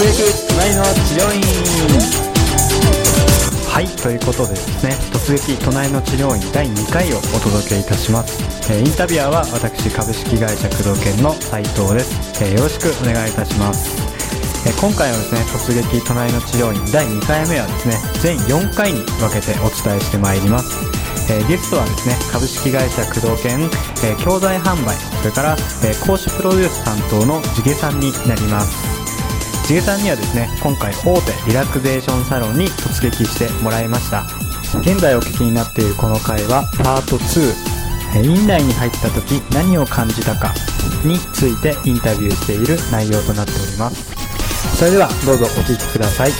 隣の治療院。はいということでですね突撃隣の治療院第2回をお届けいたします、えーインタビュアーは私株式会社工藤研の斉藤です、えーよろしくお願いいたします。え今回はですね突撃隣の治療院第2回目はですね全4回に分けてお伝えしてまいります。えーゲストはですね株式会社工藤研、えー教材販売それから、えー講師プロデュース担当の地毛さんになります。地毛さんにはですね今回大手リラクゼーションサロンに突撃してもらいました。現在お聞きになっているこの回はパート2えー院内に入った時何を感じたかについてインタビューしている内容となっております。それではどうぞお聞きください。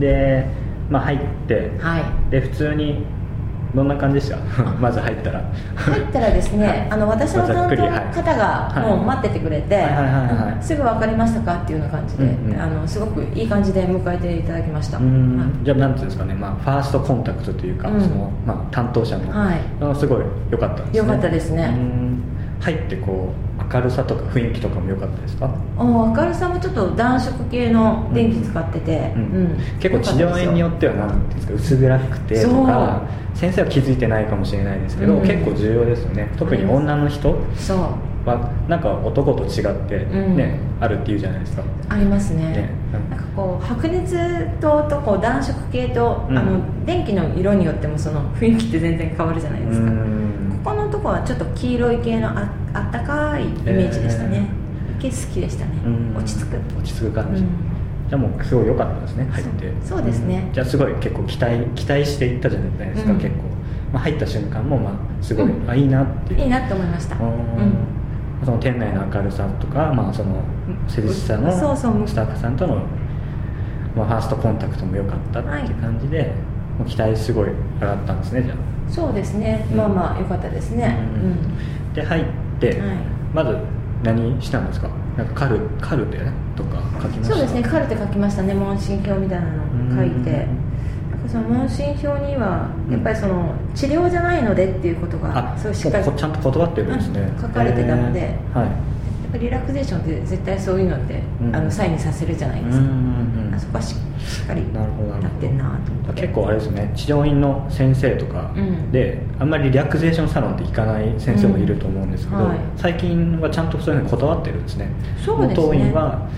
で、まあ、入ってはい。で普通にどんな感じでした？まず入ったら。入ったらですね、あの私の担当の方がもう待っててくれて、すぐ分かりましたか？っていうような感じで、うんうん。あのすごくいい感じで迎えていただきました。うはい。んじゃあなんていうんですかね、まあ、ファーストコンタクトというか、うん。そのまあ、担当者の、はい。すごい良かったんですね。良かったですね。うん。入ってこう明るさとか雰囲気とかも良かったですか、お明るさもちょっと暖色系の電気使ってて、結構治療院によっては何ていうんですか薄暗くてとか先生は気づいてないかもしれないですけど、うん。結構重要ですよね。特に女の人そう。はなんか男と違ってうん。ね、あるっていうじゃないですか。ありますね。ねなんか。こう白熱灯とこう暖色系と、うんあの電気の色によってもその雰囲気って全然変わるじゃないですか、うんここのとこはちょっと黄色い系のああったかいイメージでしたね、系好きでしたね、うん。落ち着く、落ち着く感じ、うん。じゃあもうすごい良かったですね入って。そうですね。ん。じゃあすごい結構期待期待していったじゃないですか、うん。結構、まあ、入った瞬間もまあすごい、うん。あいいなっていう。いいなって思いました、その店内の明るさとか、まあ、その施術者のスタッフさんとの、まあ、ファーストコンタクトも良かったっていう感じで、もう期待すごい上がったんですねじゃあそうですね、うん。まあまあ良かったですね。うん。で入って、はい。まず何したんですか？なんかカルカルテとか書きました？そうですね。カルテ書きましたね。問診票みたいなの書いて。なんかその問診票にはやっぱりその治療じゃないのでっていうことがあすごいしっかりちゃんと断ってるんですね、うん。書かれてたので。はい。やっぱりリラクゼーションって絶対そういうのって、うん。あのサインにさせるじゃないですか、あそこはししっかりなってんなと思って。結構あれですね。治療院の先生とかうん。で、あんまりリラクゼーションサロンって行かない先生もいると思うんですけど、うんはい。最近はちゃんとそういうのに断ってるんですね。そうですね。当院は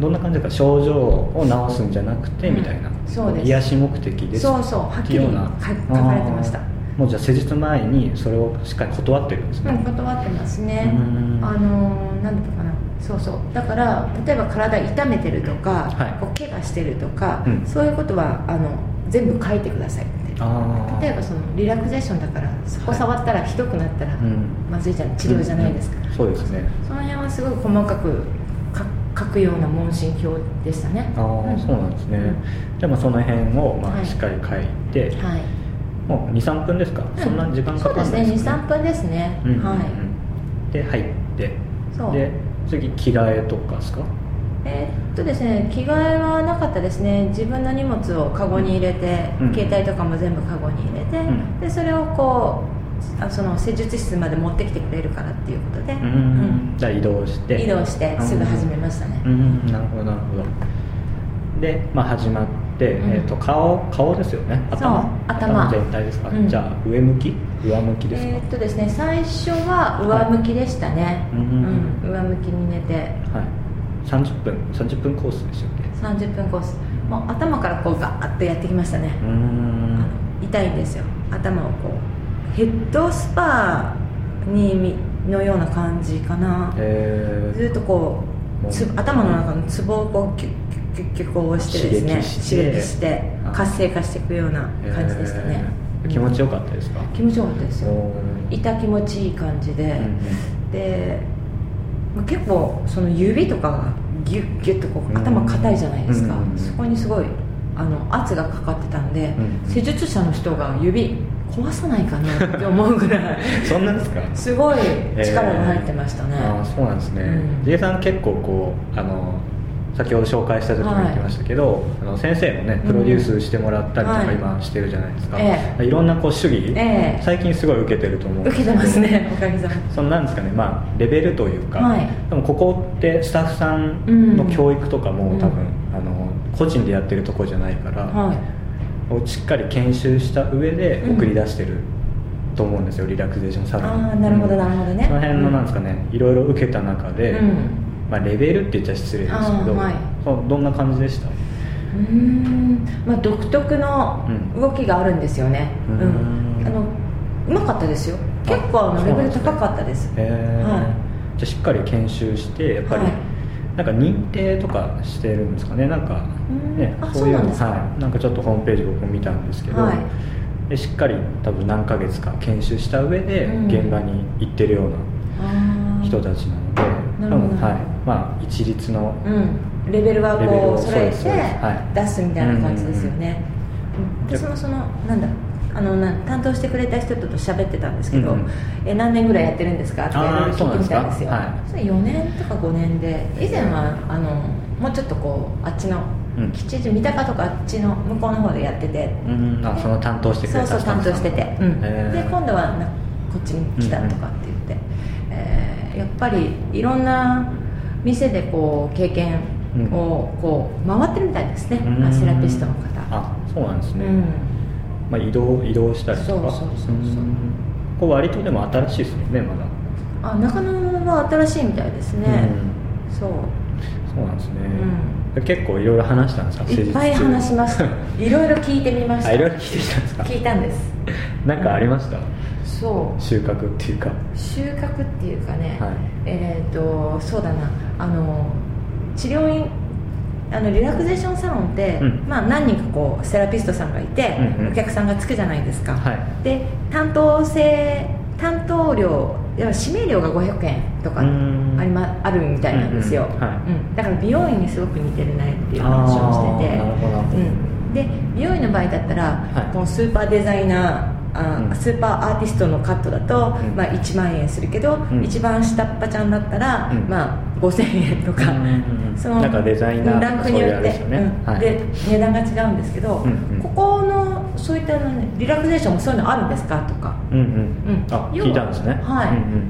どんな感じか症状を治すんじゃなくて、うん。みたいな。そうです。癒し目的ですそうそう。はっきり書書かれてました。もうじゃあ施術前にそれをしっかり断ってるんですね、うん、断ってますね。うん。あのーなんだったかなそうそう。だから例えば体痛めてるとか、はい。こう怪我してるとか、うん。そういうことはあの全部書いてください。例えばそのリラクゼーションだからそこ触ったらひどくなったら、うん。まずいじゃん。治療じゃないですか、うん。そうですね。その辺はすごい細かくか書くような問診票でしたね。ああ、ん。そうなんですね、うん。じゃあまあその辺をまはい。あしっかり書いて、はい。もう23分ですか、そんな時間かかんないそうですね。23分ですね、うんうんうん。はい。で入って。そう。で次着替えとかですか？えーっとですね着替えはなかったですね。自分の荷物をカゴに入れて、うん。携帯とかも全部カゴに入れて、ん。でそれをこうあその施術室まで持ってきてくれるからっていうことで、うん、うん。じゃあ移動して。移動してすぐ始めましたね、うん。なるほどなるほど。で、まあ、始まって、うん。えー、と顔顔ですよね。頭。頭。全体ですか、うん。じゃあ上向き？上向きですか、えーっとですね最初は上向きでしたね、うんうん上向きに寝て。はい、30分。30分コースでしたっけ？30分コース。もう頭からこうガーッとやってきましたね、うん。の痛いんですよ。頭をこうヘッドスパにみのような感じかな。えー。ずっとこうつ頭の中のツボをこうキュッキュッキュッキュッこう押してですね刺激して。活性化していくような感じでしたね、えー気持ちよかったですか、気持ちよかったですよ。痛気持ちいい感じで、うんうん。でまあ結構その指とかがギュッギュッとこう頭硬いじゃないですか、うんうんそこにすごいあの圧がかかってたんで、うん施術者の人が指壊さないかなって思うぐらい。そんなんですか？すごい力が入ってましたね、ああそうなんですね、うん。ジェイさん結構こうあの先ほど紹介した時も言ってましたけど、あの先生もねプロデュースしてもらったりとかはい今してるじゃないですか、えいろんなこう主義、ええ。最近すごい受けてると思うんですけど受けてますね おかげさまで。そのなんですかねまあレベルというか、はい。でもここってスタッフさんの教育とかもうん。多分、あの個人でやってるとこじゃないから、はい。をしっかり研修した上でうん。送り出してると思うんですよ、リラクゼーションサロン。ああなるほどなるほどね。その辺のなんですかねいろいろ受けた中で、うんまあ、レベルって言っちゃ失礼ですけど、はい。どんな感じでした？うーん。まあ独特のうん。動きがあるんですよね。ううん。ん。あのうまかったですよ。結構あのあレベル高かったです。へえはじゃあしっかり研修してやっぱり、はい。なんか認定とかしてるんですかね？なんかうん。そういうの。はい、なんかちょっとホームページ僕見たんですけど、はい。でしっかり多分何ヶ月か研修した上でうん。現場に行ってるような人たちなので、なるほど。はい。まあ一律のうん。レベルはこう揃えて出すみたいな感じですよね。うん私もそのなんだ？あのな担当してくれた人と喋ってたんですけど、うんうん。え何年ぐらいやってるんですか？って聞いてみたんですよ。そすか？それ4年とか5年で以前はあのもうちょっとこうあっちのうん。吉祥三鷹とかあっちの向こうの方でやってて。うんあその担当してくれたそうそう担当してて、うん。で今度はなこっちに来たとかって言って、えーやっぱりいろんな店でこう経験をこう回ってるみたいですね、うん。セラピストの方。あそうなんですね、うん。まあ、移動移動したりとか。そうそうそうそうん。これ割とでも新しいですよねまだ。あ中野は新しいみたいですね、そう、そうなんですね、う結構いろいろ話したんですか？いっぱい話しましたいろいろ聞いてみました。あいろいろ聞いてきたんですか？聞いたんです。なんかありました、そう。収穫っていうか。収穫っていうかね、はい。えっ、とそうだな。あの治療院あのリラクゼーションサロンって、うん。まあ、何人かこうセラピストさんがいて、うんうん。お客さんがつくじゃないですか、はい。で担当制担当料指名料が500円とかあり、ま、あるみたいなんですよ、うんうんはい。うん。だから美容院にすごく似てるねっていう話をしてて。うん、で美容院の場合だったら、はい。このスーパーデザイナーあうん。スーパーアーティストのカットだと、うん。まあ、1万円するけど、うん。一番下っ端ちゃんだったら、うん。まあ、5000円とか、うんうんうんそのなんかデザイナーとかランクによってねはいうん。で値段が違うんですけど、うんうん。ここのそういったの、ね、リラクゼーションもそういうのあるんですか？とか。うんうん、うん。あ聞いたんですね。はい。うんうん。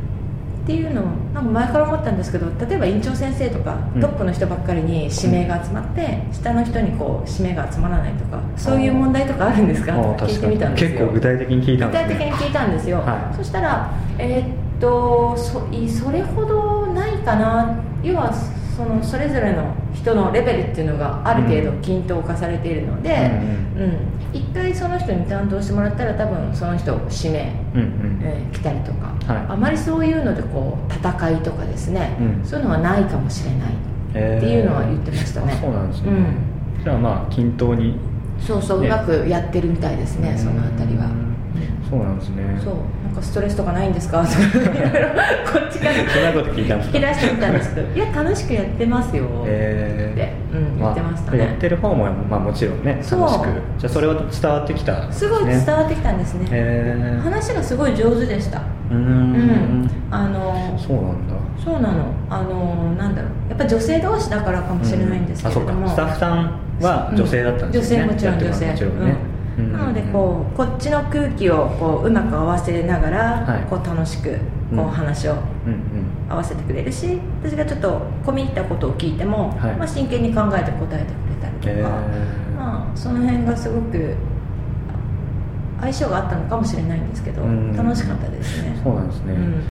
っていうのをなんか前から思ったんですけど例えば院長先生とか、うん。トップの人ばっかりに指名が集まって、下の人にこう指名が集まらないとかそういう問題とかあるんですか？あーって聞いてみたんですよ。結構具体的に聞いたん具ですね。体的に聞いたんですよ、はい。そしたらえーっとそいそれほどないかな。要はそのそれぞれの人のレベルっていうのがある程度うん均等化されているので、ううん。一回その人に担当してもらったら多分その人を指名うんうん。えー来たりとか、はい。あまりそういうのでこう戦いとかですね、うん。そういうのはないかもしれないっていうのは言ってましたね。あそうなんですね、うん。じゃあまあ均等にそうそう、ね。うまくやってるみたいですねそのあたりは、うんそうなんですね。そうかストレスとかないんですか？とかいろいろこっちから。聞き出してみたんですけどいや楽しくやってますよ、えってうん言ってましたね。やってる方も、まあ、もちろんね楽しく。じゃあそれは伝わってきたすごいね伝わってきたんですね、へ話がすごい上手でした。えうーうん。んあのそうなんだ。そうなの。あのなんだろう。やっぱ女性同士だからかもしれないんですけれども、うん。あそうか。スタッフさんは女性だったんですね、うん。女性もちろん女性。もちろんね、うんなのでこうこっちの空気をこううまく合わせながら、はい。こう楽しくうん。こう話を合わせてくれるし、私がちょっと込み入ったことを聞いても、はい。まあ、真剣に考えて答えてくれたりとか、えー。まあ、その辺がすごく相性があったのかもしれないんですけど、うん。楽しかったですね。そうなんですね、うん